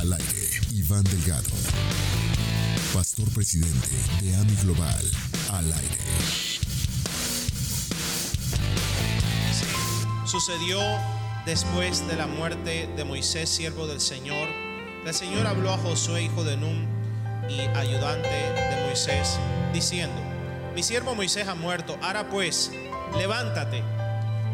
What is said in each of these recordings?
Al aire, Iván Delgado, pastor presidente de AMI Global. Al aire. Sucedió después de la muerte de Moisés, siervo del Señor. El Señor habló a Josué, hijo de Nun y ayudante de Moisés, diciendo, mi siervo Moisés ha muerto, ahora pues, levántate,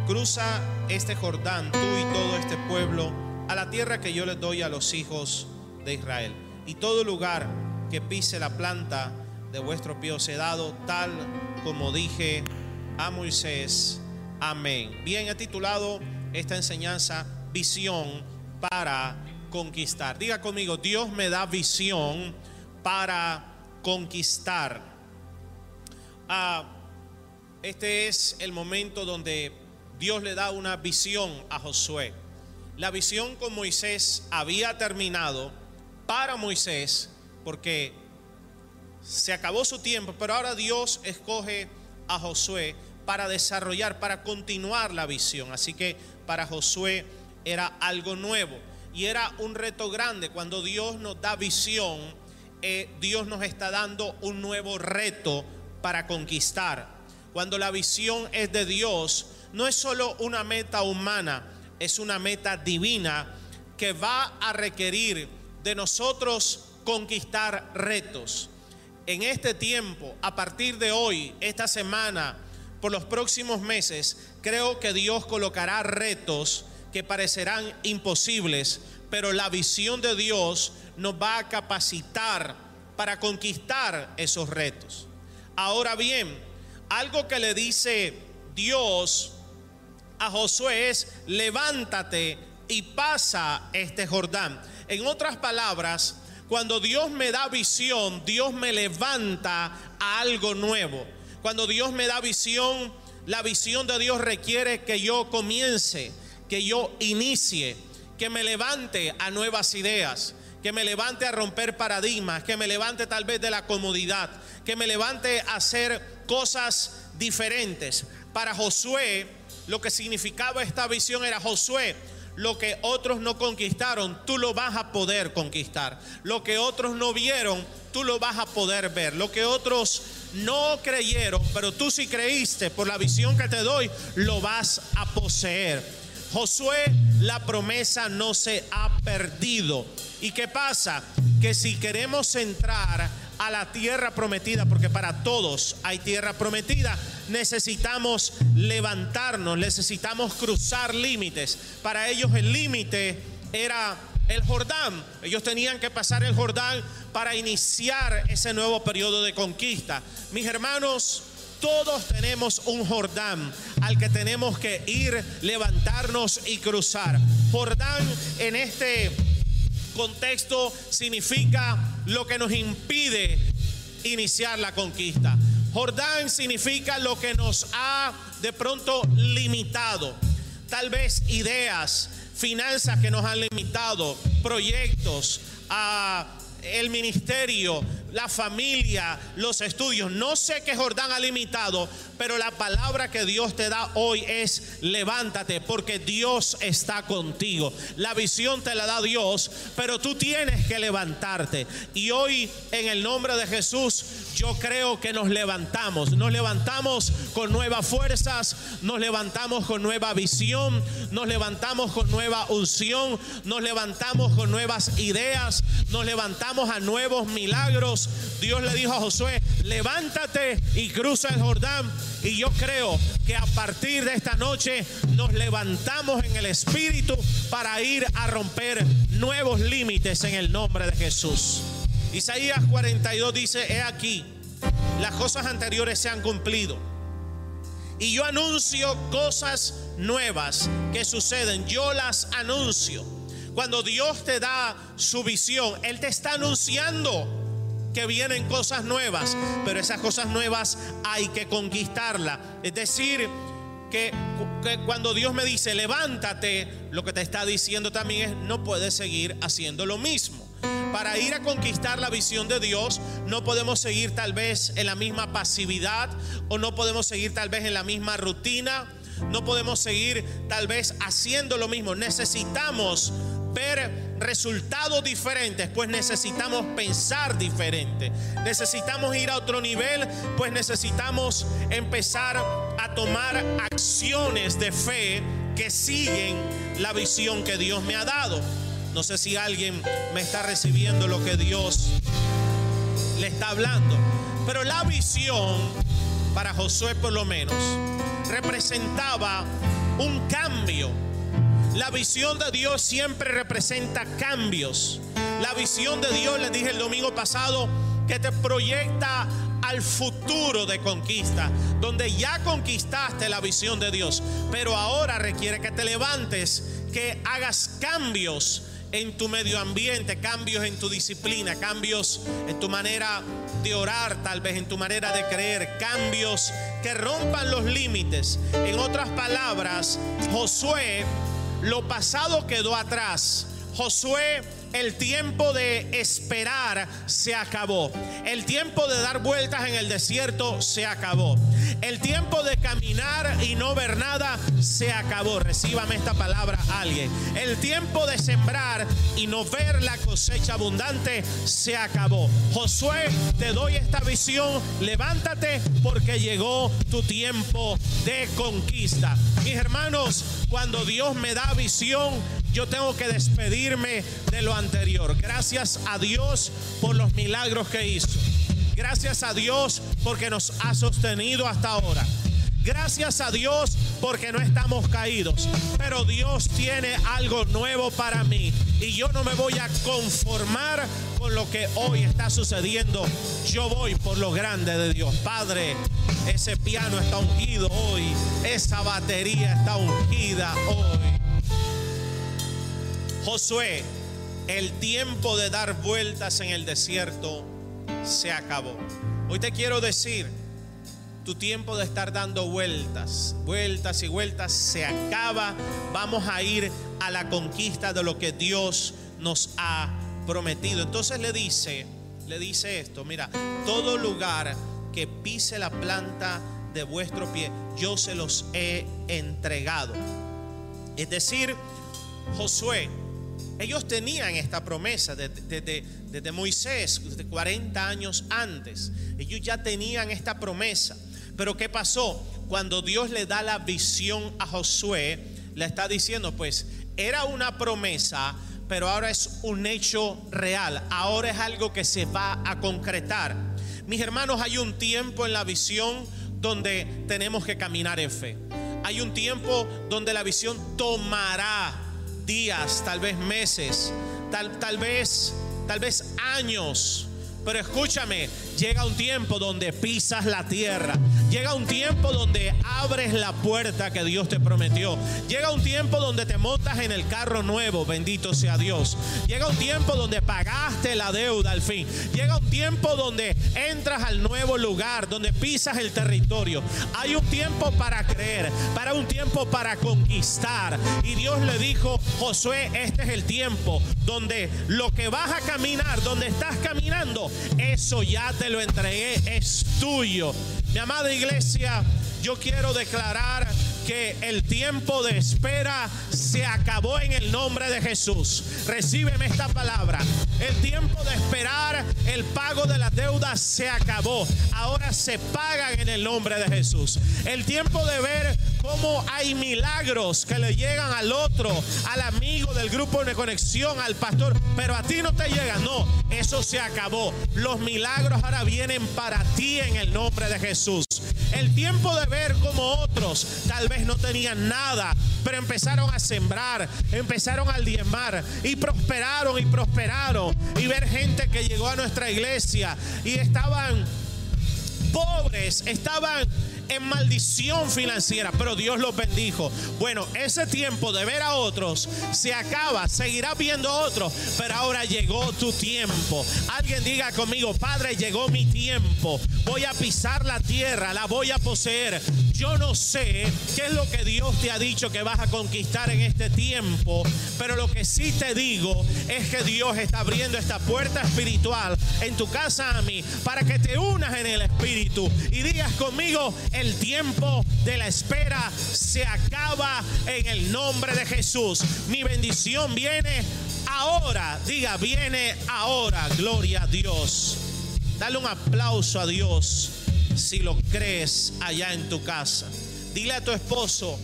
cruza este Jordán, tú y todo este pueblo, a la tierra que yo les doy a los hijos de Israel. Y todo lugar que pise la planta de vuestro pie os he dado, tal como dije a Moisés. Amén. Bien, he titulado esta enseñanza Visión para conquistar. Diga conmigo, Dios me da visión para conquistar. Ah, este es el momento donde Dios le da una visión a Josué. La visión con Moisés había terminado para Moisés porque se acabó su tiempo, pero ahora Dios escoge a Josué para desarrollar, para continuar la visión. Así que para Josué era algo nuevo y era un reto grande. Cuando Dios nos da visión, eh, Dios nos está dando un nuevo reto para conquistar. Cuando la visión es de Dios, no es solo una meta humana, es una meta divina que va a requerir de nosotros conquistar retos. En este tiempo, a partir de hoy, esta semana, por los próximos meses, creo que Dios colocará retos que parecerán imposibles, pero la visión de Dios nos va a capacitar para conquistar esos retos. Ahora bien, algo que le dice Dios Josué es, levántate y pasa este Jordán. En otras palabras, cuando Dios me da visión, Dios me levanta a algo nuevo. Cuando Dios me da visión, la visión de Dios requiere que yo comience, que yo inicie, que me levante a nuevas ideas, que me levante a romper paradigmas, que me levante tal vez de la comodidad, que me levante a hacer cosas diferentes. Para Josué, lo que significaba esta visión era Josué, lo que otros no conquistaron, tú lo vas a poder conquistar. Lo que otros no vieron, tú lo vas a poder ver. Lo que otros no creyeron, pero tú sí creíste por la visión que te doy, lo vas a poseer. Josué, la promesa no se ha perdido. ¿Y qué pasa? Que si queremos entrar a la tierra prometida, porque para todos hay tierra prometida, necesitamos levantarnos, necesitamos cruzar límites. Para ellos el límite era el Jordán. Ellos tenían que pasar el Jordán para iniciar ese nuevo periodo de conquista. Mis hermanos, todos tenemos un Jordán al que tenemos que ir, levantarnos y cruzar. Jordán en este contexto significa lo que nos impide iniciar la conquista. Jordán significa lo que nos ha de pronto limitado. Tal vez ideas, finanzas que nos han limitado, proyectos, a el ministerio, la familia, los estudios. No sé qué Jordán ha limitado, pero la palabra que Dios te da hoy es levántate porque Dios está contigo. La visión te la da Dios, pero tú tienes que levantarte. Y hoy en el nombre de Jesús yo creo que nos levantamos. Nos levantamos con nuevas fuerzas, nos levantamos con nueva visión, nos levantamos con nueva unción, nos levantamos con nuevas ideas, nos levantamos a nuevos milagros. Dios le dijo a Josué, levántate y cruza el Jordán. Y yo creo que a partir de esta noche nos levantamos en el Espíritu para ir a romper nuevos límites en el nombre de Jesús. Isaías 42 dice, he aquí, las cosas anteriores se han cumplido. Y yo anuncio cosas nuevas que suceden. Yo las anuncio. Cuando Dios te da su visión, Él te está anunciando que vienen cosas nuevas. Pero esas cosas nuevas hay que conquistarlas. Es decir, que, que, cuando Dios me dice, levántate, lo que te está diciendo también es, no puedes seguir haciendo lo mismo para ir a conquistar la visión de Dios, no podemos seguir tal vez en la misma pasividad o no podemos seguir tal vez en la misma rutina, no podemos seguir tal vez haciendo lo mismo. Necesitamos ver resultados diferentes, pues necesitamos pensar diferente. Necesitamos ir a otro nivel, pues necesitamos empezar a tomar acciones de fe que siguen la visión que Dios me ha dado. No sé si alguien me está recibiendo lo que Dios le está hablando. Pero la visión, para Josué por lo menos, representaba un cambio. La visión de Dios siempre representa cambios. La visión de Dios, les dije el domingo pasado, que te proyecta al futuro de conquista, donde ya conquistaste la visión de Dios, pero ahora requiere que te levantes, que hagas cambios en tu medio ambiente, cambios en tu disciplina, cambios en tu manera de orar, tal vez en tu manera de creer, cambios que rompan los límites. En otras palabras, Josué, lo pasado quedó atrás. Josué el tiempo de esperar se acabó. El tiempo de dar vueltas en el desierto se acabó. El tiempo de caminar y no ver nada se acabó. Recíbame esta palabra alguien. El tiempo de sembrar y no ver la cosecha abundante se acabó. Josué, te doy esta visión. Levántate porque llegó tu tiempo de conquista. Mis hermanos, cuando Dios me da visión, yo tengo que despedirme de lo anterior. Gracias a Dios por los milagros que hizo. Gracias a Dios porque nos ha sostenido hasta ahora. Gracias a Dios porque no estamos caídos. Pero Dios tiene algo nuevo para mí. Y yo no me voy a conformar con lo que hoy está sucediendo. Yo voy por lo grande de Dios. Padre, ese piano está ungido hoy. Esa batería está ungida hoy. Josué, el tiempo de dar vueltas en el desierto se acabó. Hoy te quiero decir, tu tiempo de estar dando vueltas, vueltas y vueltas se acaba. Vamos a ir a la conquista de lo que Dios nos ha prometido. Entonces le dice, le dice esto, mira, todo lugar que pise la planta de vuestro pie, yo se los he entregado. Es decir, Josué, ellos tenían esta promesa desde, Moisés, desde 40 años antes. Ellos ya tenían esta promesa. Pero ¿qué pasó? Cuando Dios le da la visión a Josué, le está diciendo, pues era una promesa, pero ahora es un hecho real. Ahora es algo que se va a concretar. Mis hermanos, hay un tiempo en la visión donde tenemos que caminar en fe. Hay un tiempo donde la visión tomará días, tal vez meses, tal, tal vez, tal vez años. Pero escúchame, llega un tiempo donde pisas la tierra. Llega un tiempo donde abres la puerta que Dios te prometió. Llega un tiempo donde te montas en el carro nuevo, bendito sea Dios. Llega un tiempo donde pagaste la deuda al fin. Llega un tiempo donde entras al nuevo lugar, donde pisas el territorio. Hay un tiempo para creer, para un tiempo para conquistar. Y Dios le dijo, Josué, este es el tiempo donde lo que vas a caminar, donde estás caminando, eso ya te lo entregué, es tuyo. Mi amada iglesia, yo quiero declarar que el tiempo de espera se acabó en el nombre de Jesús. Recíbeme esta palabra. El tiempo de esperar el pago de las deudas se acabó. Ahora se pagan en el nombre de Jesús. El tiempo de ver cómo hay milagros que le llegan al otro, al amigo del grupo de conexión, al pastor, pero a ti no te llegan. No, eso se acabó. Los milagros ahora vienen para ti en el nombre de Jesús. El tiempo de ver como otros tal vez no tenían nada, pero empezaron a sembrar, empezaron a diezmar y prosperaron y prosperaron. Y ver gente que llegó a nuestra iglesia y estaban pobres, estaban en maldición financiera, pero Dios los bendijo. Bueno, ese tiempo de ver a otros se acaba, seguirá viendo a otros, pero ahora llegó tu tiempo. Alguien diga conmigo, Padre, llegó mi tiempo. Voy a pisar la tierra, la voy a poseer. Yo no sé qué es lo que Dios te ha dicho que vas a conquistar en este tiempo, pero lo que sí te digo es que Dios está abriendo esta puerta espiritual en tu casa a mí para que te unas en el espíritu y digas conmigo, el tiempo de la espera se acaba en el nombre de Jesús. Mi bendición viene ahora, diga, viene ahora, gloria a Dios. Dale un aplauso a Dios si lo crees allá en tu casa. Dile a tu esposo,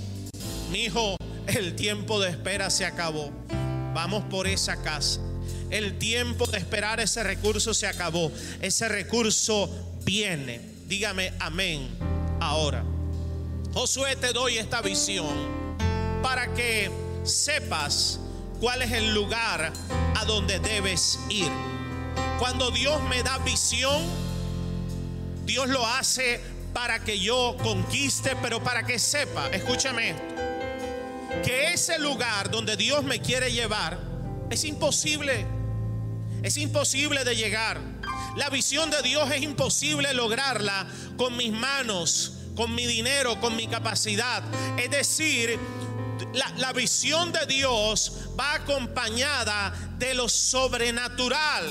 mi hijo, el tiempo de espera se acabó. Vamos por esa casa. El tiempo de esperar ese recurso se acabó. Ese recurso viene. Dígame amén ahora. Josué, te doy esta visión para que sepas cuál es el lugar a donde debes ir. Cuando Dios me da visión, Dios lo hace para que yo conquiste, pero para que sepa, escúchame esto, que ese lugar donde Dios me quiere llevar es imposible, es imposible de llegar. La visión de Dios es imposible lograrla con mis manos, con mi dinero, con mi capacidad. Es decir, la, la, visión de Dios va acompañada de lo sobrenatural.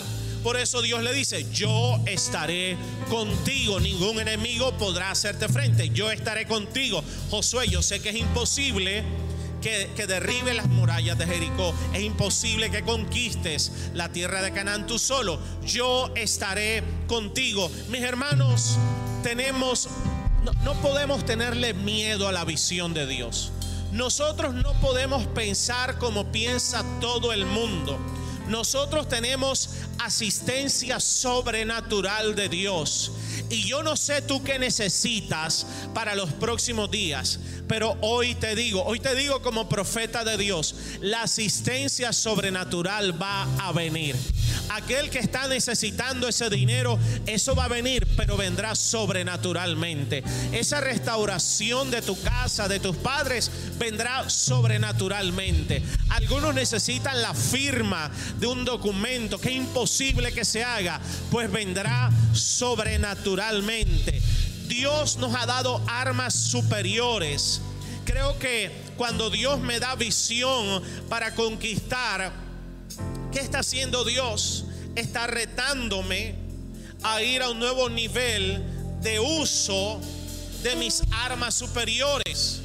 Por eso Dios le dice, yo estaré contigo, ningún enemigo podrá hacerte frente, yo estaré contigo. Josué, yo sé que es imposible que, que, derribe las murallas de Jericó. Es imposible que conquistes la tierra de Canaán tú solo. Yo estaré contigo. Mis hermanos, tenemos, no, no podemos tenerle miedo a la visión de Dios. Nosotros no podemos pensar como piensa todo el mundo. Nosotros tenemos asistencia sobrenatural de Dios. Y yo no sé tú qué necesitas para los próximos días, pero hoy te digo, hoy te digo como profeta de Dios, la asistencia sobrenatural va a venir. Aquel que está necesitando ese dinero, eso va a venir, pero vendrá sobrenaturalmente. Esa restauración de tu casa, de tus padres, vendrá sobrenaturalmente. Algunos necesitan la firma de un documento que es imposible que se haga, pues vendrá sobrenaturalmente. Dios nos ha dado armas superiores. Creo que cuando Dios me da visión para conquistar, ¿qué está haciendo Dios? Está retándome a ir a un nuevo nivel de uso de mis armas superiores.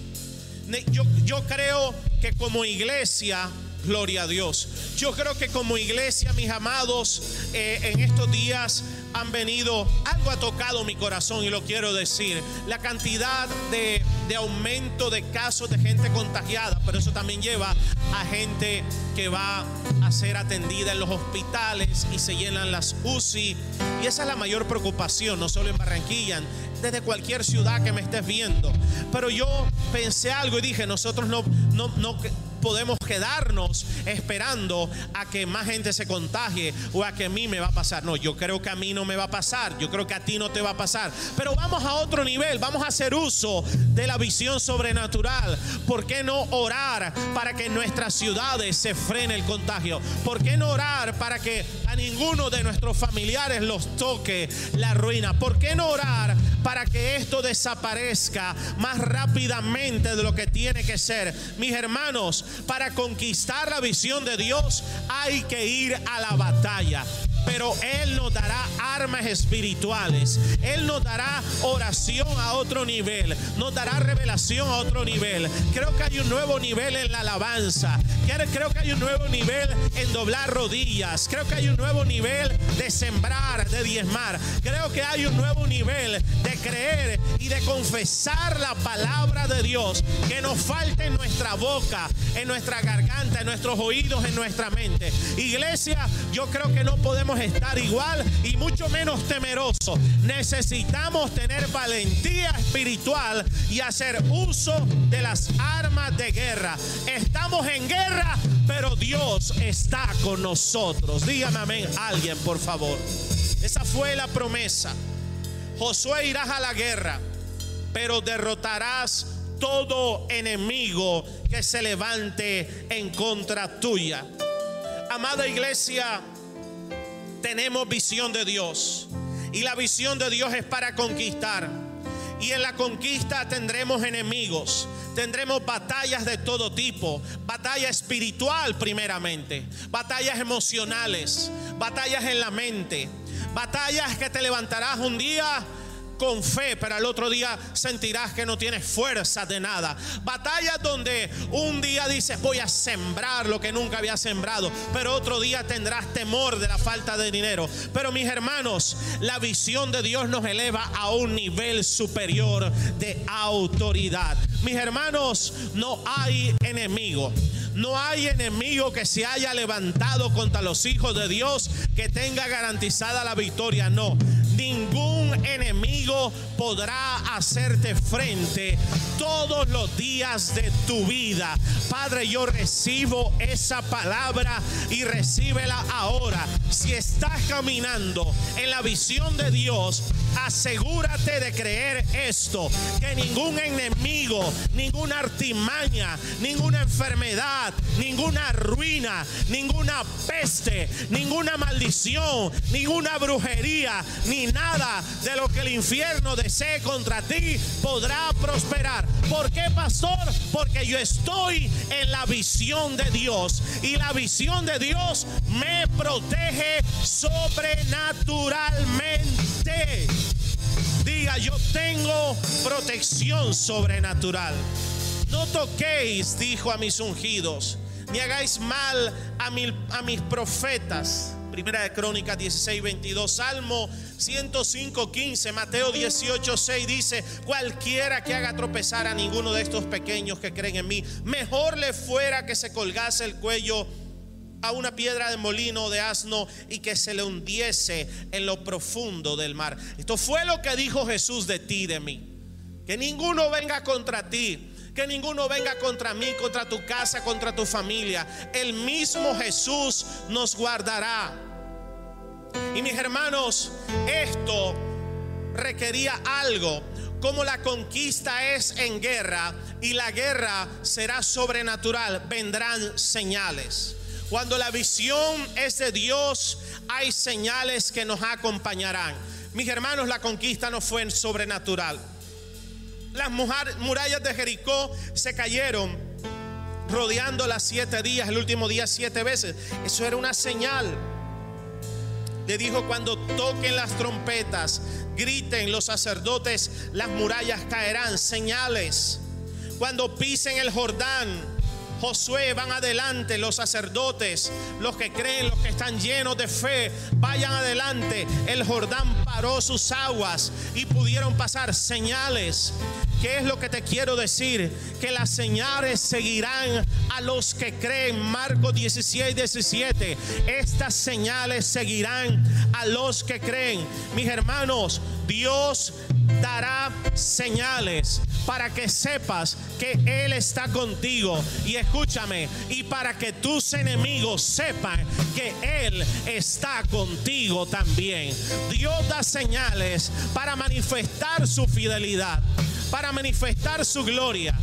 Yo, creo que como iglesia Gloria a Dios. Yo creo que como iglesia, mis amados, eh, en estos días han venido, algo ha tocado mi corazón y lo quiero decir. La cantidad de, de aumento de casos de gente contagiada, pero eso también lleva a gente que va a ser atendida en los hospitales y se llenan las UCI. Y esa es la mayor preocupación, no solo en Barranquilla, desde cualquier ciudad que me estés viendo. Pero yo pensé algo y dije, nosotros no, no, no podemos quedarnos esperando a que más gente se contagie o a que a mí me va a pasar. No, yo creo que a mí no me va a pasar. Yo creo que a ti no te va a pasar. Pero vamos a otro nivel. Vamos a hacer uso de la visión sobrenatural. ¿Por qué no orar para que en nuestras ciudades se frene el contagio? ¿Por qué no orar para que a ninguno de nuestros familiares los toque la ruina? ¿Por qué no orar para que esto desaparezca más rápidamente de lo que tiene que ser? Mis hermanos, para conquistar la visión de Dios hay que ir a la batalla pero Él nos dará armas espirituales. Él nos dará oración a otro nivel. Nos dará revelación a otro nivel. Creo que hay un nuevo nivel en la alabanza. Creo que hay un nuevo nivel en doblar rodillas. Creo que hay un nuevo nivel de sembrar, de diezmar. Creo que hay un nuevo nivel de creer y de confesar la palabra de Dios. Que nos falte en nuestra boca, en nuestra garganta, en nuestros oídos, en nuestra mente. Iglesia, yo creo que no podemos estar igual y mucho menos temeroso. Necesitamos tener valentía espiritual y hacer uso de las armas de guerra. Estamos en guerra, pero Dios está con nosotros. Dígame amén alguien, por favor. Esa fue la promesa. Josué irás a la guerra, pero derrotarás todo enemigo que se levante en contra tuya. Amada iglesia, tenemos visión de Dios. Y la visión de Dios es para conquistar. Y en la conquista tendremos enemigos, tendremos batallas de todo tipo, batalla espiritual primeramente, batallas emocionales, batallas en la mente, batallas que te levantarás un día con fe, pero al otro día sentirás que no tienes fuerza de nada. Batallas donde un día dices voy a sembrar lo que nunca había sembrado, pero otro día tendrás temor de la falta de dinero. Pero mis hermanos, la visión de Dios nos eleva a un nivel superior de autoridad. Mis hermanos, no hay enemigo. No hay enemigo que se haya levantado contra los hijos de Dios que tenga garantizada la victoria. No, ningún enemigo podrá hacerte frente todos los días de tu vida. Padre, yo recibo esa palabra y recíbela ahora. Si estás caminando en la visión de Dios, asegúrate de creer esto, que ningún enemigo, ninguna artimaña, ninguna enfermedad, ninguna ruina, ninguna peste, ninguna maldición, ninguna brujería, ni nada de lo que el infierno desee contra ti podrá prosperar. ¿Por qué, pastor? Porque yo estoy en la visión de Dios y la visión de Dios me protege sobrenaturalmente. Diga, yo tengo protección sobrenatural. No toquéis, dijo a mis ungidos, ni hagáis mal a, a mis profetas. Primera de Crónicas 16, 22, Salmo 105, 15, Mateo 18, 6 dice, cualquiera que haga tropezar a ninguno de estos pequeños que creen en mí, mejor le fuera que se colgase el cuello a una piedra de molino de asno y que se le hundiese en lo profundo del mar. Esto fue lo que dijo Jesús de ti, de mí. Que ninguno venga contra ti que ninguno venga contra mí, contra tu casa, contra tu familia. El mismo Jesús nos guardará. Y mis hermanos, esto requería algo. Como la conquista es en guerra y la guerra será sobrenatural, vendrán señales. Cuando la visión es de Dios, hay señales que nos acompañarán. Mis hermanos, la conquista no fue sobrenatural. Las murallas de Jericó se cayeron rodeando las siete días, el último día siete veces. Eso era una señal. Le dijo, cuando toquen las trompetas, griten los sacerdotes, las murallas caerán, señales. Cuando pisen el Jordán, Josué van adelante, los sacerdotes, los que creen, los que están llenos de fe, vayan adelante. El Jordán paró sus aguas y pudieron pasar señales. ¿Qué es lo que te quiero decir? Que las señales seguirán a los que creen. Marco 16, 17. Estas señales seguirán a los que creen. Mis hermanos, Dios dará señales para que sepas que Él está contigo. Y escúchame, y para que tus enemigos sepan que Él está contigo también. Dios da señales para manifestar su fidelidad para manifestar su gloria,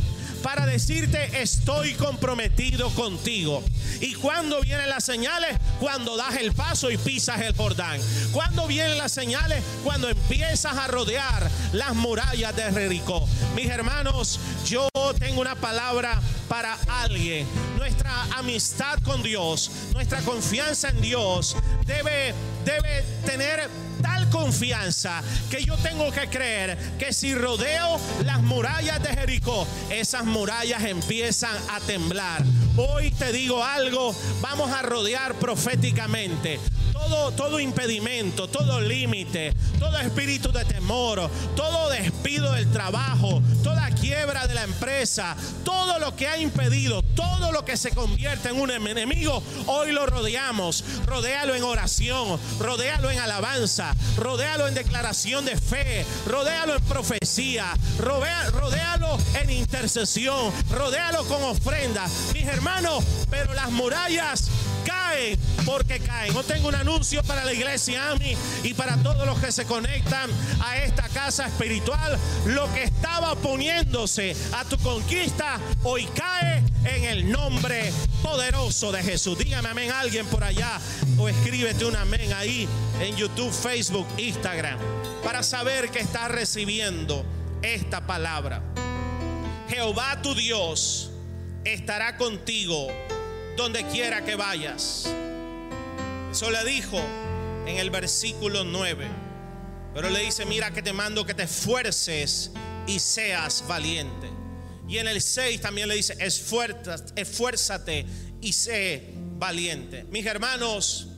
para decirte estoy comprometido contigo. ¿Y cuando vienen las señales? Cuando das el paso y pisas el Jordán. ¿Cuándo vienen las señales? Cuando empiezas a rodear las murallas de Jericó. Mis hermanos, yo tengo una palabra para alguien. Nuestra amistad con Dios, nuestra confianza en Dios debe, debe tener confianza que yo tengo que creer que si rodeo las murallas de Jericó, esas murallas empiezan a temblar. Hoy te digo algo, vamos a rodear proféticamente todo, impedimento, todo límite, todo espíritu de temor, todo despido del trabajo, toda quiebra de la empresa, todo lo que ha impedido, todo lo que se convierte en un enemigo, hoy lo rodeamos. Rodéalo en oración, rodéalo en alabanza, rodéalo en declaración de fe, rodéalo en profecía, rodéalo en intercesión, rodéalo con ofrenda. Mis hermanos, pero las murallas caen porque caen. No tengo un anuncio para la iglesia AMI y para todos los que se conectan a esta casa espiritual. Lo que estaba poniéndose a tu conquista hoy cae en el nombre poderoso de Jesús. Dígame amén alguien por allá o escríbete un amén ahí en YouTube, Facebook, Instagram para saber que estás recibiendo esta palabra. Jehová tu Dios estará contigo donde quiera que vayas. Eso le dijo en el versículo 9. Pero le dice, mira que te mando que te esfuerces y seas valiente. Y en el 6 también le dice, esfuérzate y sé valiente. Mis hermanos,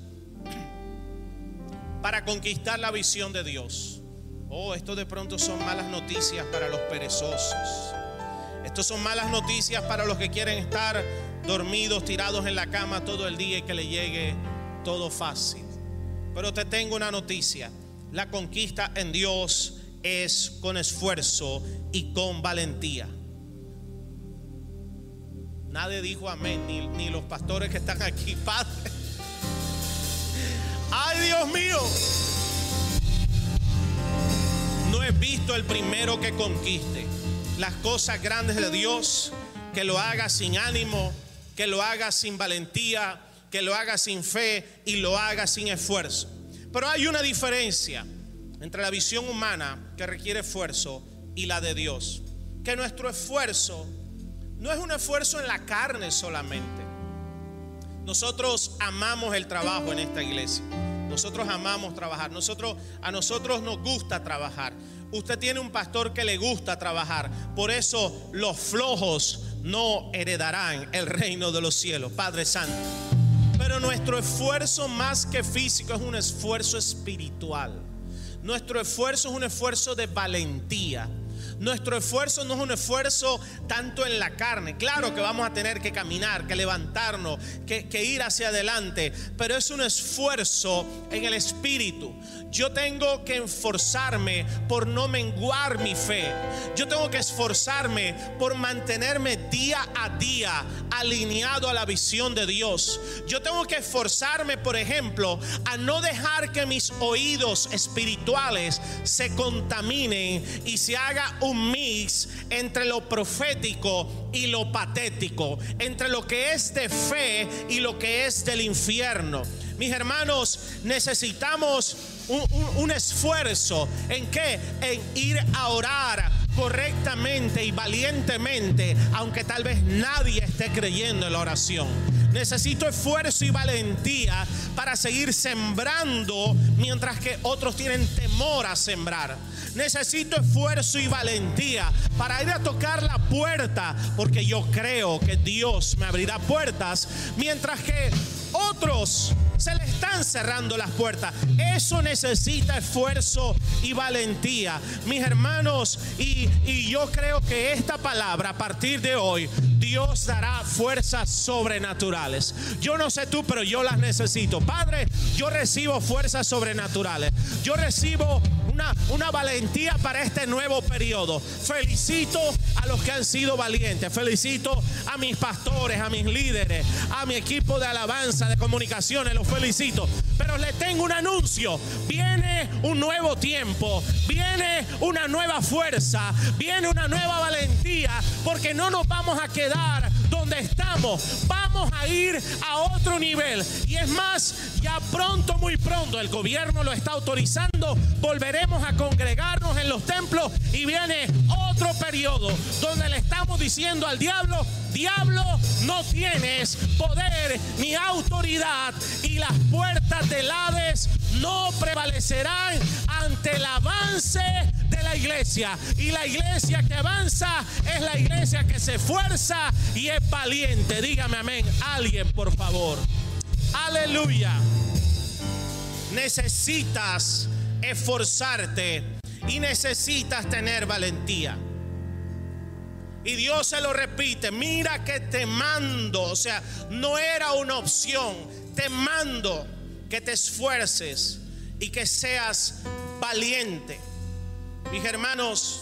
para conquistar la visión de Dios. Oh, esto de pronto son malas noticias para los perezosos. Estos son malas noticias para los que quieren estar dormidos, tirados en la cama todo el día y que le llegue todo fácil. Pero te tengo una noticia. La conquista en Dios es con esfuerzo y con valentía. Nadie dijo amén, ni, ni los pastores que están aquí, Padre. Ay, Dios mío. No he visto el primero que conquiste las cosas grandes de Dios, que lo haga sin ánimo, que lo haga sin valentía, que lo haga sin fe y lo haga sin esfuerzo. Pero hay una diferencia entre la visión humana que requiere esfuerzo y la de Dios. Que nuestro esfuerzo no es un esfuerzo en la carne solamente. Nosotros amamos el trabajo en esta iglesia. Nosotros amamos trabajar. Nosotros a nosotros nos gusta trabajar. Usted tiene un pastor que le gusta trabajar. Por eso los flojos no heredarán el reino de los cielos. Padre Santo. Pero nuestro esfuerzo más que físico es un esfuerzo espiritual. Nuestro esfuerzo es un esfuerzo de valentía nuestro esfuerzo no es un esfuerzo tanto en la carne. Claro que vamos a tener que caminar, que levantarnos, que, que ir hacia adelante, pero es un esfuerzo en el espíritu. Yo tengo que esforzarme por no menguar mi fe. Yo tengo que esforzarme por mantenerme día a día alineado a la visión de Dios. Yo tengo que esforzarme, por ejemplo, a no dejar que mis oídos espirituales se contaminen y se haga un mix entre lo profético y lo patético, entre lo que es de fe y lo que es del infierno. Mis hermanos, necesitamos un, esfuerzo en qué? En ir a orar correctamente y valientemente, aunque tal vez nadie esté creyendo en la oración. Necesito esfuerzo y valentía para seguir sembrando mientras que otros tienen temor a sembrar. Necesito esfuerzo y valentía para ir a tocar la puerta porque yo creo que Dios me abrirá puertas mientras que otros se le están cerrando las puertas. Eso necesita esfuerzo y valentía. Mis hermanos, y, y yo creo que esta palabra a partir de hoy, Dios dará fuerzas sobrenaturales. Yo no sé tú, pero yo las necesito. Padre, yo recibo fuerzas sobrenaturales. Yo recibo una, valentía para este nuevo periodo. Felicito a los que han sido valientes. Felicito a mis pastores, a mis líderes, a mi equipo de alabanza, de comunicaciones. Los felicito. Pero le tengo un anuncio. Viene un nuevo tiempo. Viene una nueva fuerza. Viene una nueva valentía. Porque no nos vamos a quedar donde estamos. A ir a otro nivel. Y es más, ya pronto, muy pronto, el gobierno lo está autorizando. Volveremos a congregarnos en los templos y viene otro periodo donde le estamos diciendo al diablo, diablo, no tienes poder ni autoridad y las puertas del Hades no prevalecerán ante el avance de la iglesia. Y la iglesia que avanza es la iglesia que se esfuerza y es valiente. Dígame amén. Alguien, por favor. Aleluya. Necesitas esforzarte y necesitas tener valentía. Y Dios se lo repite, mira que te mando, o sea, no era una opción, te mando que te esfuerces y que seas valiente. Mis hermanos,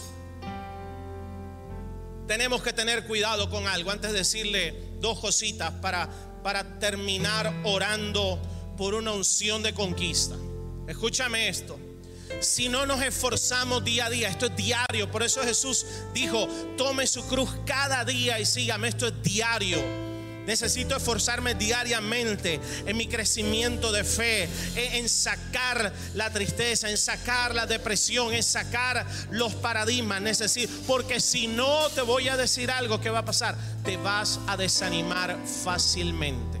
tenemos que tener cuidado con algo. Antes de decirle dos cositas para, para terminar orando por una unción de conquista. Escúchame esto. Si no nos esforzamos día a día, esto es diario. Por eso Jesús dijo, tome su cruz cada día y sígame. Esto es diario Necesito esforzarme diariamente en mi crecimiento de fe, en, sacar la tristeza, en sacar la depresión, en sacar los paradigmas. Necesito, porque si no te voy a decir algo que va a pasar, te vas a desanimar fácilmente.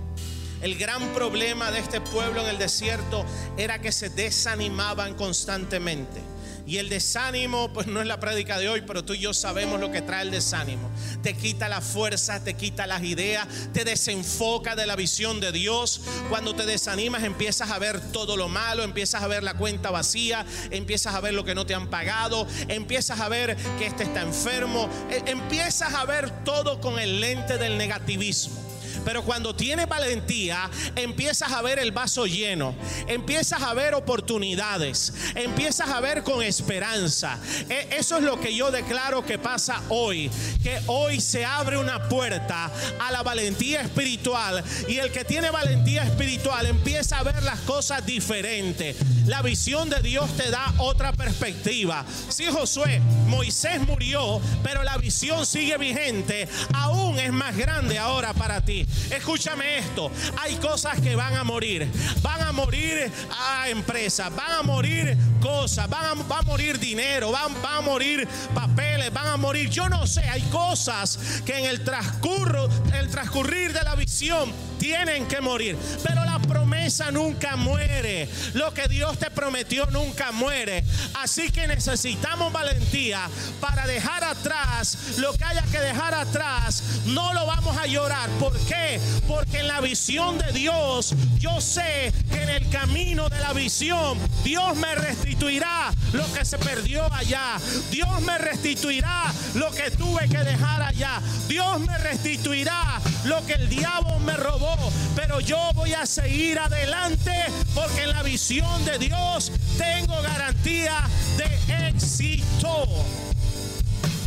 El gran problema de este pueblo en el desierto era que se desanimaban constantemente. Y el desánimo, pues no es la prédica de hoy, pero tú y yo sabemos lo que trae el desánimo. Te quita la fuerza, te quita las ideas, te desenfoca de la visión de Dios. Cuando te desanimas empiezas a ver todo lo malo, empiezas a ver la cuenta vacía, empiezas a ver lo que no te han pagado, empiezas a ver que este está enfermo, e, empiezas a ver todo con el lente del negativismo. Pero cuando tienes valentía, empiezas a ver el vaso lleno, empiezas a ver oportunidades, empiezas a ver con esperanza. E, eso es lo que yo declaro que pasa hoy, que hoy se abre una puerta a la valentía espiritual y el que tiene valentía espiritual empieza a ver las cosas diferentes. La visión de Dios te da otra perspectiva. Si Josué, Moisés murió, pero la visión sigue vigente, aún es más grande ahora para ti. Escúchame esto, hay cosas que van a morir. Van a morir a empresas, van a morir cosas, van a, va a morir dinero, van, van a morir papeles, van a morir, yo no sé, hay cosas que en el transcurso, el transcurrir de la visión tienen que morir. Pero la promesa nunca muere. Lo que Dios te prometió nunca muere. Así que necesitamos valentía para dejar atrás lo que haya que dejar atrás. No lo vamos a llorar. ¿Por qué? Porque en la visión de Dios, yo sé que en el camino de la visión, Dios me restituirá lo que se perdió allá. Dios me restituirá lo que tuve que dejar allá. Dios me restituirá lo que el diablo me robó. Pero yo voy a seguir adelante porque en la visión de Dios tengo garantía de éxito.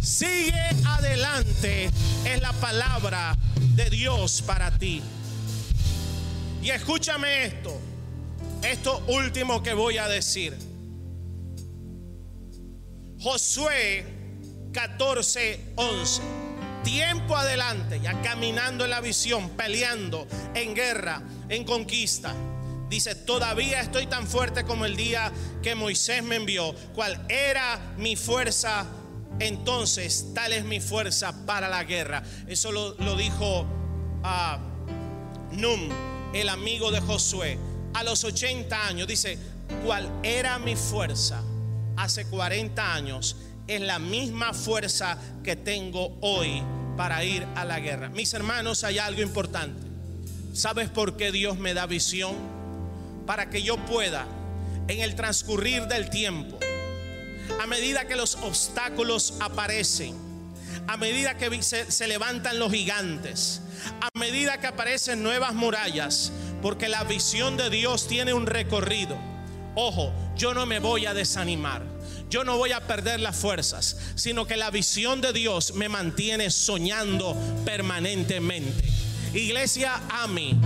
Sigue adelante es la palabra de Dios para ti. Y escúchame esto, esto último que voy a decir. Josué 14, 11. Tiempo adelante, ya caminando en la visión, peleando en guerra, en conquista. Dice, todavía estoy tan fuerte como el día que Moisés me envió, cual era mi fuerza entonces tal es mi fuerza para la guerra. Eso lo, dijo a Num, el amigo de Josué, a los 80 años. Dice, cuál era mi fuerza hace 40 años, es la misma fuerza que tengo hoy para ir a la guerra. Mis hermanos, hay algo importante. ¿Sabes por qué Dios me da visión? Para que yo pueda, en el transcurrir del tiempo, a medida que los obstáculos aparecen, a medida que se, levantan los gigantes, a medida que aparecen nuevas murallas, porque la visión de Dios tiene un recorrido. Ojo, yo no me voy a desanimar. Yo no voy a perder las fuerzas, sino que la visión de Dios me mantiene soñando permanentemente. Iglesia, a mí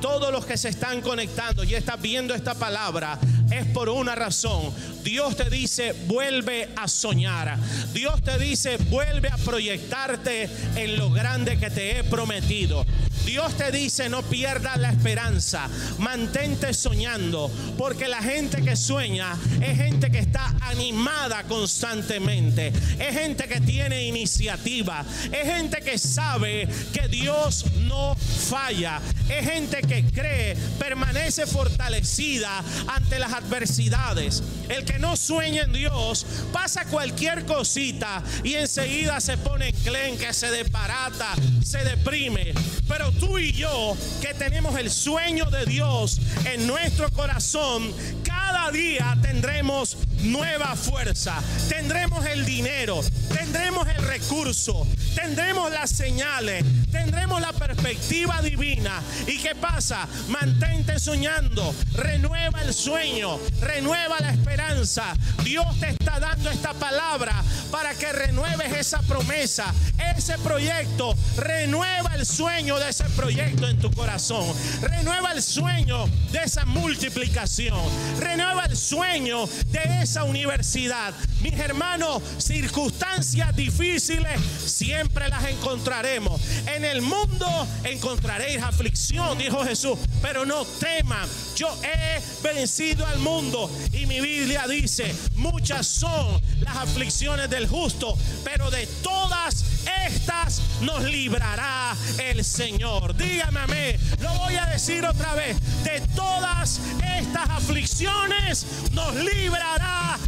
todos los que se están conectando y están viendo esta palabra es por una razón. Dios te dice, vuelve a soñar. Dios te dice, vuelve a proyectarte en lo grande que te he prometido. Dios te dice, no pierdas la esperanza, mantente soñando, porque la gente que sueña es gente que está animada constantemente, es gente que tiene iniciativa, es gente que sabe que Dios no falla, es gente que cree, permanece fortalecida ante las adversidades. El que no sueña en Dios pasa cualquier cosita y enseguida se pone que se desbarata, se deprime. Pero tú y yo que tenemos el sueño de Dios en nuestro corazón, cada día tendremos nueva fuerza, tendremos el dinero, tendremos el recurso, tendremos las señales, tendremos la perspectiva divina. ¿Y qué pasa? Mantente soñando, renueva el sueño, renueva la esperanza. Dios te está dando esta palabra para que renueves esa promesa, ese proyecto, renueva el sueño de ese proyecto en tu corazón, renueva el sueño de esa multiplicación, renueva el sueño de esa universidad. Mis hermanos, circunstancias difíciles siempre las encontraremos. En el mundo encontraréis aflicción, dijo Jesús, pero no teman, yo he vencido al mundo. Y mi Biblia dice, muchas son las aflicciones del justo, pero de todas estas nos librará el Señor. Dígame a mí, lo voy a decir otra vez, de todas estas aflicciones nos librará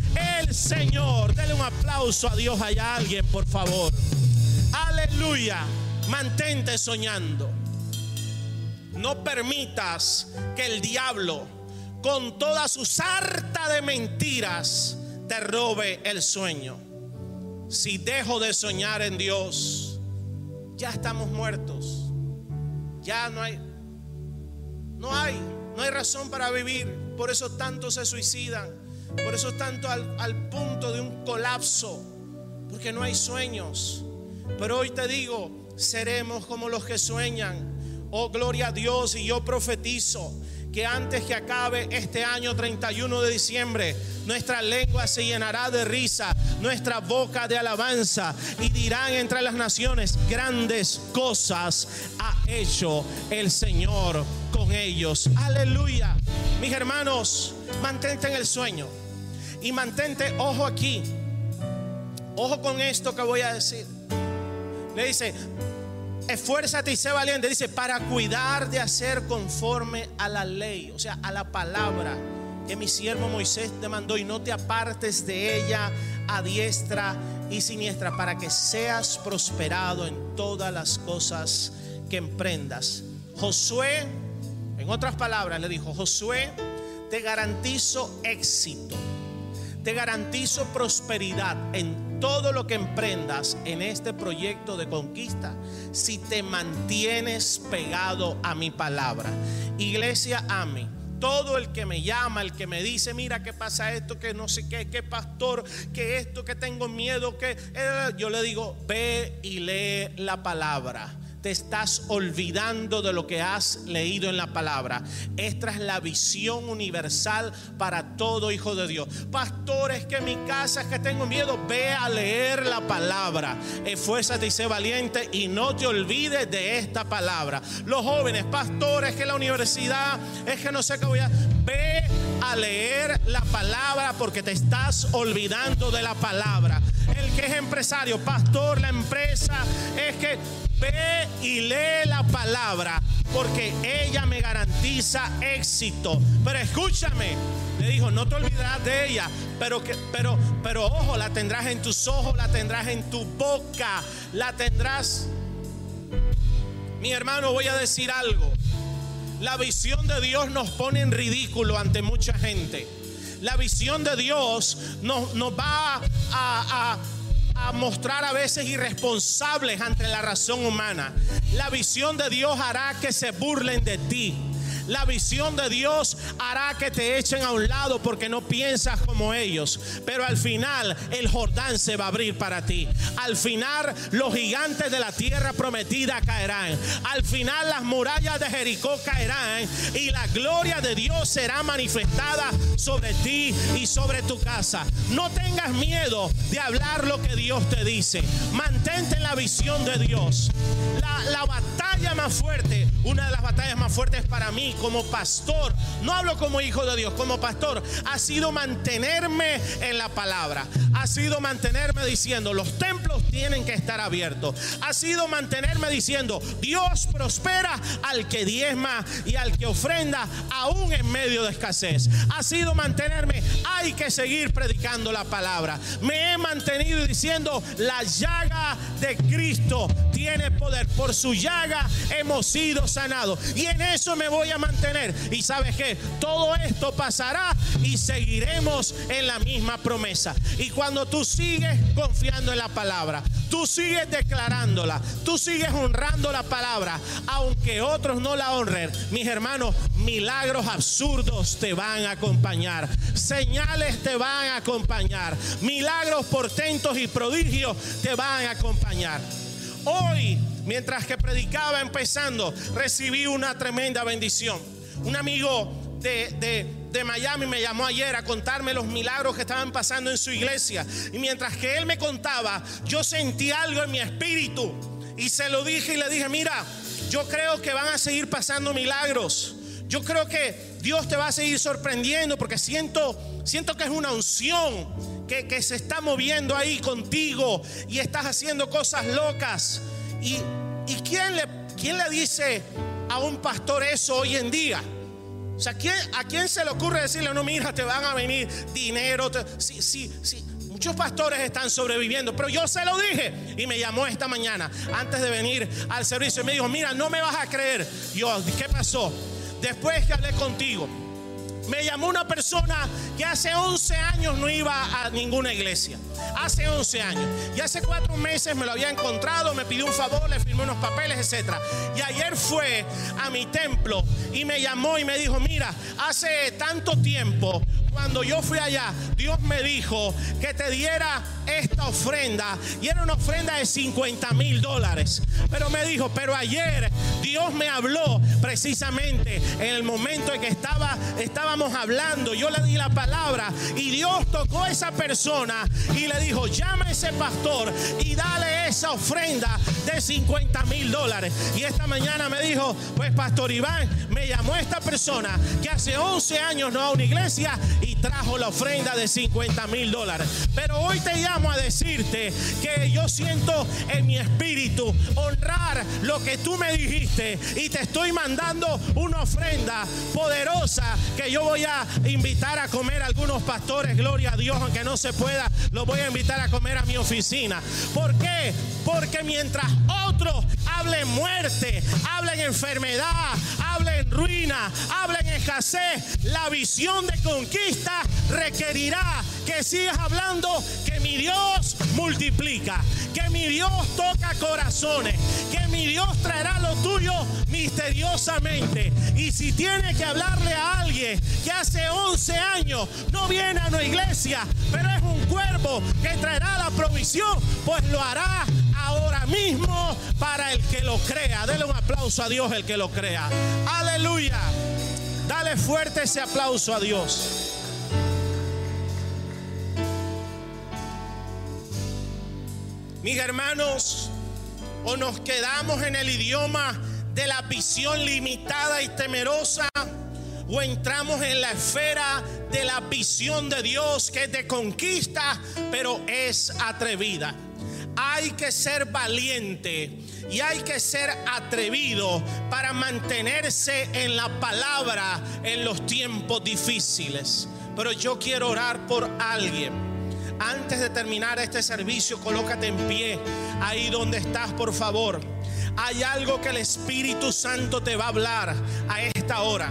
el Señor. Dele un aplauso a Dios allá alguien, por favor. Aleluya. Mantente soñando. No permitas que el diablo, con toda su sarta de mentiras, te robe el sueño. Si dejo de soñar en Dios, ya estamos muertos. Ya no hay, no hay, no hay razón para vivir. Por eso tantos se suicidan. Por eso tanto al, al punto de un colapso. Porque no hay sueños. Pero hoy te digo, seremos como los que sueñan. Oh, gloria a Dios. Y yo profetizo que antes que acabe este año 31 de diciembre, nuestra lengua se llenará de risa, nuestra boca de alabanza y dirán entre las naciones, grandes cosas ha hecho el Señor ellos. Aleluya. Mis hermanos, mantente en el sueño y mantente, ojo aquí, ojo con esto que voy a decir. Le dice, esfuérzate y sé valiente. Dice, para cuidar de hacer conforme a la ley, o sea, a la palabra que mi siervo Moisés te mandó y no te apartes de ella a diestra y siniestra para que seas prosperado en todas las cosas que emprendas. Josué, en otras palabras, le dijo, Josué, te garantizo éxito, te garantizo prosperidad en todo lo que emprendas en este proyecto de conquista si te mantienes pegado a mi palabra. Iglesia, ame. Todo el que me llama, el que me dice, mira que pasa esto, que no sé qué, que pastor, que esto, que tengo miedo, que eh", yo le digo, ve y lee la palabra te estás olvidando de lo que has leído en la palabra. Esta es la visión universal para todo hijo de Dios. Pastores, que mi casa es que tengo miedo, ve a leer la palabra. Esfuérzate y sé valiente y no te olvides de esta palabra. Los jóvenes, pastores, que la universidad es que no sé qué voy a... Ve a leer la palabra porque te estás olvidando de la palabra. El que es empresario, pastor, la empresa, es que Ve y lee la palabra porque ella me garantiza éxito. Pero escúchame, le dijo, no te olvidarás de ella, pero que pero pero ojo, la tendrás en tus ojos, la tendrás en tu boca, la tendrás Mi hermano, voy a decir algo. La visión de Dios nos pone en ridículo ante mucha gente. La visión de Dios nos, nos va a, a mostrar a veces irresponsables ante la razón humana. La visión de Dios hará que se burlen de ti. La visión de Dios hará que te echen a un lado porque no piensas como ellos. Pero al final el Jordán se va a abrir para ti. Al final los gigantes de la tierra prometida caerán. Al final las murallas de Jericó caerán y la gloria de Dios será manifestada sobre ti y sobre tu casa. No tengas miedo de hablar lo que Dios te dice. Mantente en la visión de Dios. La, la batalla más fuerte, una de las batallas más fuertes para mí como pastor, no hablo como hijo de Dios, como pastor, ha sido mantenerme en la palabra. Ha sido mantenerme diciendo, los templos tienen que estar abiertos. Ha sido mantenerme diciendo, Dios prospera al que diezma y al que ofrenda, aún en medio de escasez. Ha sido mantenerme, hay que seguir predicando la palabra. Me he mantenido diciendo, la llaga de Cristo tiene poder. Por su llaga hemos sido sanados. Y en eso me voy a mantener tener Y sabes que todo esto pasará y seguiremos en la misma promesa. Y cuando tú sigues confiando en la palabra, tú sigues declarándola, tú sigues honrando la palabra, aunque otros no la honren, mis hermanos, milagros absurdos te van a acompañar, señales te van a acompañar, milagros, portentos y prodigios te van a acompañar. Hoy mientras que predicaba empezando, recibí una tremenda bendición. Un amigo de, de, Miami me llamó ayer a contarme los milagros que estaban pasando en su iglesia. Y mientras que él me contaba, yo sentí algo en mi espíritu. Y se lo dije y le dije, mira, yo creo que van a seguir pasando milagros. Yo creo que Dios te va a seguir sorprendiendo porque siento, siento que es una unción que, que se está moviendo ahí contigo y estás haciendo cosas locas. ¿Y, y quién, le, quién le dice a un pastor eso hoy en día? O sea, ¿a quién se le ocurre decirle, no, mira, te van a venir dinero? sí, sí, sí. Muchos pastores están sobreviviendo, pero yo se lo dije y me llamó esta mañana antes de venir al servicio y me dijo, mira, no me vas a creer. Yo, ¿qué pasó? Después que hablé contigo, me llamó una persona que hace 11 años no iba a ninguna iglesia. Hace 11 años. Y hace cuatro meses me lo había encontrado, me pidió un favor, le firmé unos papeles, etc. Y ayer fue a mi templo y me llamó y me dijo, mira, hace tanto tiempo cuando yo fui allá, Dios me dijo que te diera esta ofrenda. Y era una ofrenda de 50 mil dólares. Pero me dijo, pero ayer Dios me habló precisamente en el momento en que estaba, estábamos hablando. Yo le di la palabra y Dios tocó a esa persona y le dijo, llama a ese pastor y dale esa ofrenda de 50 mil dólares. Y esta mañana me dijo, pues Pastor Iván, me llamó esta persona que hace 11 años no a una iglesia y trajo la ofrenda de 50 mil dólares. Pero hoy te llamo a decirte que yo siento en mi espíritu honrar lo que tú me dijiste y te estoy mandando una ofrenda poderosa que yo voy a invitar a comer algunos pastores, gloria a Dios, aunque no se pueda, lo voy a invitar a comer a mi oficina. ¿Por qué? Porque mientras otros hablen muerte, hablen enfermedad, hablen ruina, hablen escasez, la visión de conquista requerirá que sigas hablando que mi Dios multiplica, que mi Dios toca corazones, que mi Dios traerá lo tuyo misteriosamente. Y si tiene que hablarle a alguien que hace 11 años no viene a una iglesia, pero es un cuerpo que traerá la provisión, pues lo hará ahora mismo para el que lo crea. Dele un aplauso a Dios el que lo crea. Aleluya. Dale fuerte ese aplauso a Dios. Mis hermanos, o nos quedamos en el idioma de la visión limitada y temerosa, o entramos en la esfera de la visión de Dios que de conquista, pero es atrevida. Hay que ser valiente y hay que ser atrevido para mantenerse en la palabra en los tiempos difíciles. Pero yo quiero orar por alguien antes de terminar este servicio, colócate en pie ahí donde estás, por favor. Hay algo que el Espíritu Santo te va a hablar a esta hora.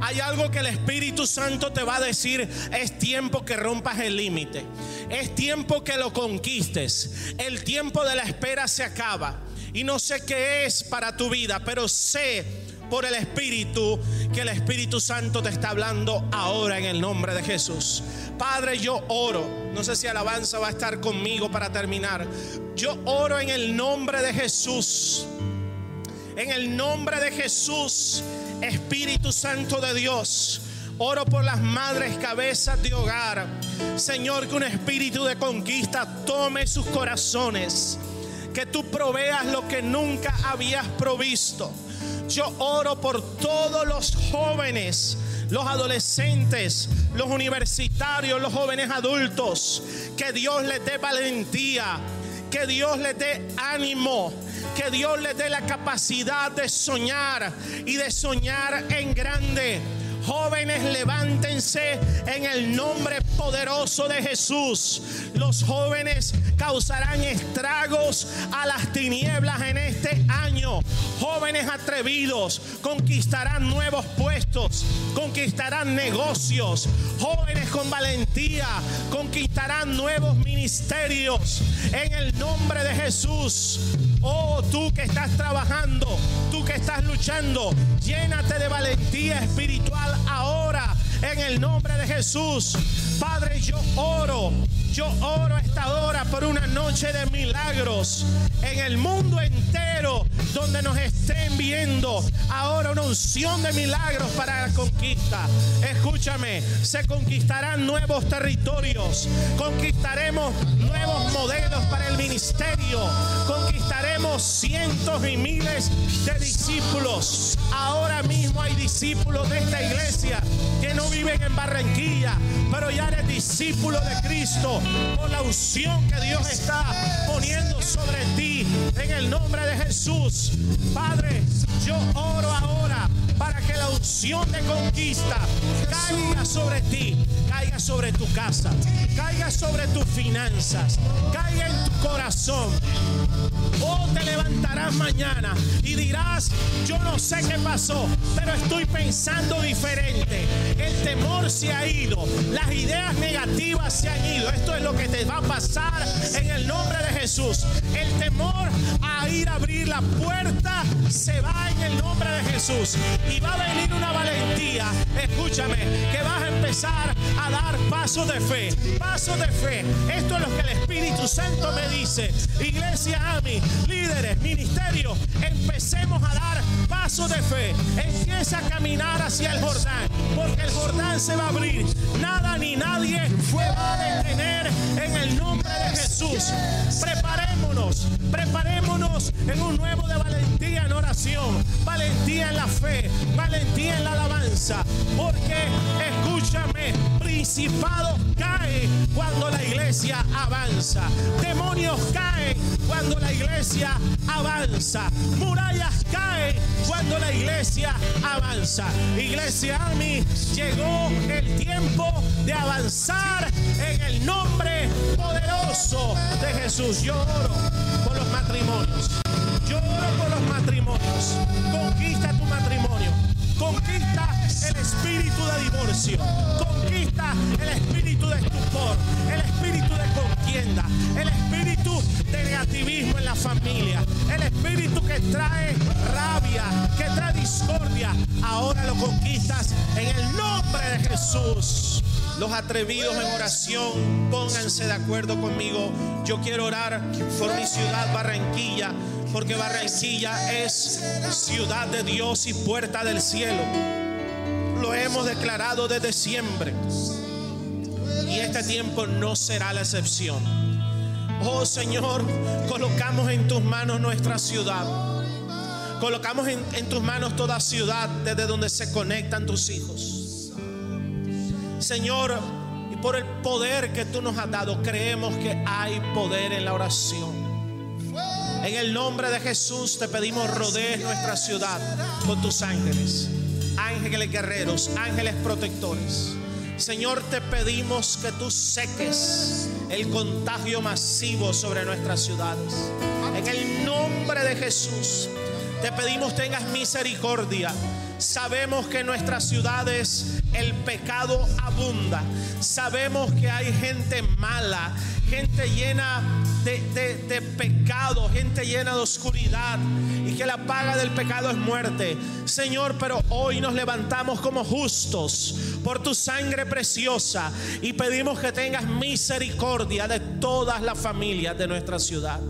Hay algo que el Espíritu Santo te va a decir, es tiempo que rompas el límite. Es tiempo que lo conquistes. El tiempo de la espera se acaba. Y no sé qué es para tu vida, pero sé por el Espíritu que el Espíritu Santo te está hablando ahora en el nombre de Jesús. Padre, yo oro. No sé si alabanza va a estar conmigo para terminar. Yo oro en el nombre de Jesús. En el nombre de Jesús, Espíritu Santo de Dios. Oro por las madres cabezas de hogar. Señor, que un espíritu de conquista tome sus corazones. Que tú proveas lo que nunca habías provisto. Yo oro por todos los jóvenes los adolescentes, los universitarios, los jóvenes adultos. Que Dios les dé valentía, que Dios les dé ánimo, que Dios les dé la capacidad de soñar y de soñar en grande. Jóvenes, levántense en el nombre poderoso de Jesús. Los jóvenes causarán estragos a las tinieblas en este año. Jóvenes atrevidos conquistarán nuevos puestos, conquistarán negocios. Jóvenes con valentía conquistarán nuevos ministerios en el nombre de Jesús. Oh, tú que estás trabajando, tú que estás luchando, llénate de valentía espiritual ahora en el nombre de Jesús. Padre, yo oro, yo oro esta hora por una noche de milagros en el mundo entero donde nos estén viendo ahora una unción de milagros para la conquista. Escúchame, se conquistarán nuevos territorios, conquistaremos nuevos modelos para el ministerio, conquistaremos cientos y miles de discípulos. Ahora mismo hay discípulos de esta iglesia que no viven en Barranquilla, pero ya eres discípulo de Cristo por la unción que Dios está poniendo sobre ti en el nombre de Jesús. Padre, yo oro ahora para que la unción de conquista caiga sobre ti, caiga sobre tu casa, caiga sobre tus finanzas, caiga en tu corazón. O te levantarás mañana y dirás, yo no sé qué pasó, pero estoy pensando diferente. El temor se ha ido, las ideas negativas se han ido. Esto es lo que te va a pasar en el nombre de Jesús. El temor a ir a abrir la puerta se va en el nombre de Jesús. Y va a venir una valentía, escúchame, que vas a empezar a dar pasos de fe, pasos de fe. Esto es lo que el Espíritu Santo me dice. Iglesia AMI, líderes, ministerio, empecemos a dar pasos de fe. Empieza a caminar hacia el Jordán, porque el Jordán se va a abrir. Nada ni nadie fue a detener en el nombre de Jesús. Preparémonos, preparémonos en un nuevo de valentía en oración, valentía en la fe, valentía en la alabanza. Porque escúchame, principado cae cuando la iglesia avanza. Demonios caen cuando la iglesia avanza. Murallas caen cuando la iglesia avanza. Iglesia a mí llegó el tiempo de avanzar en el nombre poderoso de Jesús. Yo oro por los matrimonios. Yo oro por los matrimonios. Conquista tu matrimonio. Conquista el espíritu de divorcio. Conquista el espíritu de estupor. El espíritu de contienda. De negativismo en la familia. El espíritu que trae rabia, que trae discordia. Ahora lo conquistas en el nombre de Jesús. Los atrevidos en oración, pónganse de acuerdo conmigo. Yo quiero orar por mi ciudad, Barranquilla, porque Barranquilla es ciudad de Dios y puerta del cielo. Lo hemos declarado desde siempre. Y este tiempo no será la excepción. Oh Señor, colocamos en tus manos nuestra ciudad. Colocamos en, en, tus manos toda ciudad desde donde se conectan tus hijos. Señor, y por el poder que tú nos has dado, creemos que hay poder en la oración. En el nombre de Jesús te pedimos rodees nuestra ciudad con tus ángeles, ángeles guerreros, ángeles protectores. Señor, te pedimos que tú seques el contagio masivo sobre nuestras ciudades. En el nombre de Jesús, te pedimos tengas misericordia. Sabemos que en nuestras ciudades el pecado abunda. Sabemos que hay gente mala, gente llena de, de, de, pecado, gente llena de oscuridad y que la paga del pecado es muerte. Señor, pero hoy nos levantamos como justos por tu sangre preciosa y pedimos que tengas misericordia de todas las familias de nuestra ciudad.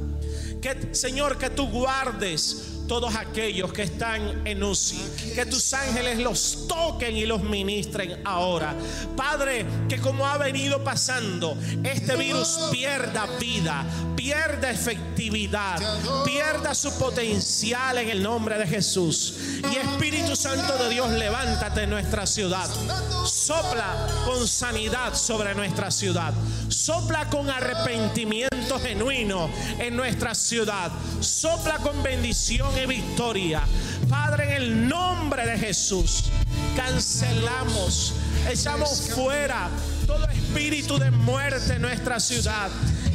Que, Señor, que tú guardes todos aquellos que están en UCI. Que tus ángeles los toquen y los ministren ahora. Padre, que como ha venido pasando, este virus pierda vida, pierda efectividad, pierda su potencial en el nombre de Jesús. Y Espíritu Santo de Dios, levántate en nuestra ciudad. Sopla con sanidad sobre nuestra ciudad. Sopla con arrepentimiento genuino en nuestra ciudad. Sopla con bendición y victoria. Padre, en el nombre de Jesús, cancelamos, echamos fuera todo espíritu de muerte en nuestra ciudad.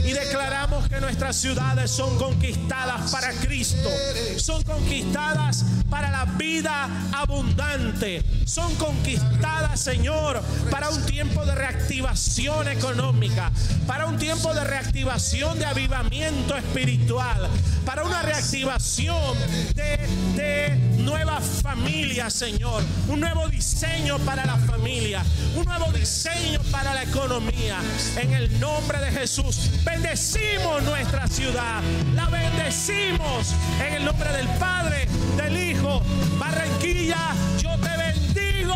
Y declaramos que nuestras ciudades son conquistadas para Cristo. Son conquistadas para la vida abundante. Son conquistadas, Señor, para un tiempo de reactivación económica. Para un tiempo de reactivación de avivamiento espiritual. Para una reactivación de, de nuevas familias, Señor. Un nuevo diseño para la familia. Un nuevo diseño para la economía. En el nombre de Jesús, bendecimos nuestra ciudad. La bendecimos en el nombre del Padre, del Hijo. Barranquilla, yo te bendigo.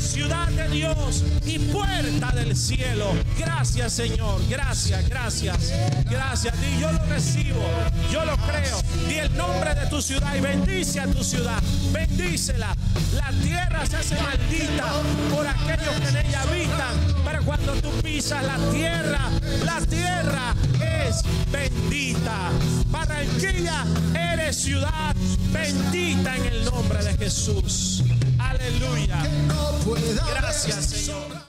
Ciudad de Dios y puerta del cielo. Gracias, Señor. Gracias, gracias. Gracias. Y yo lo recibo. Yo lo creo. Di el nombre de tu ciudad y bendice a tu ciudad. Bendícela. La tierra se hace maldita por aquellos que en ella habitan. Pero cuando tú pisas la tierra, la tierra es bendita. Barranquilla, eres ciudad bendita en el nombre de Jesús. Aleluya. Gracias, Señor.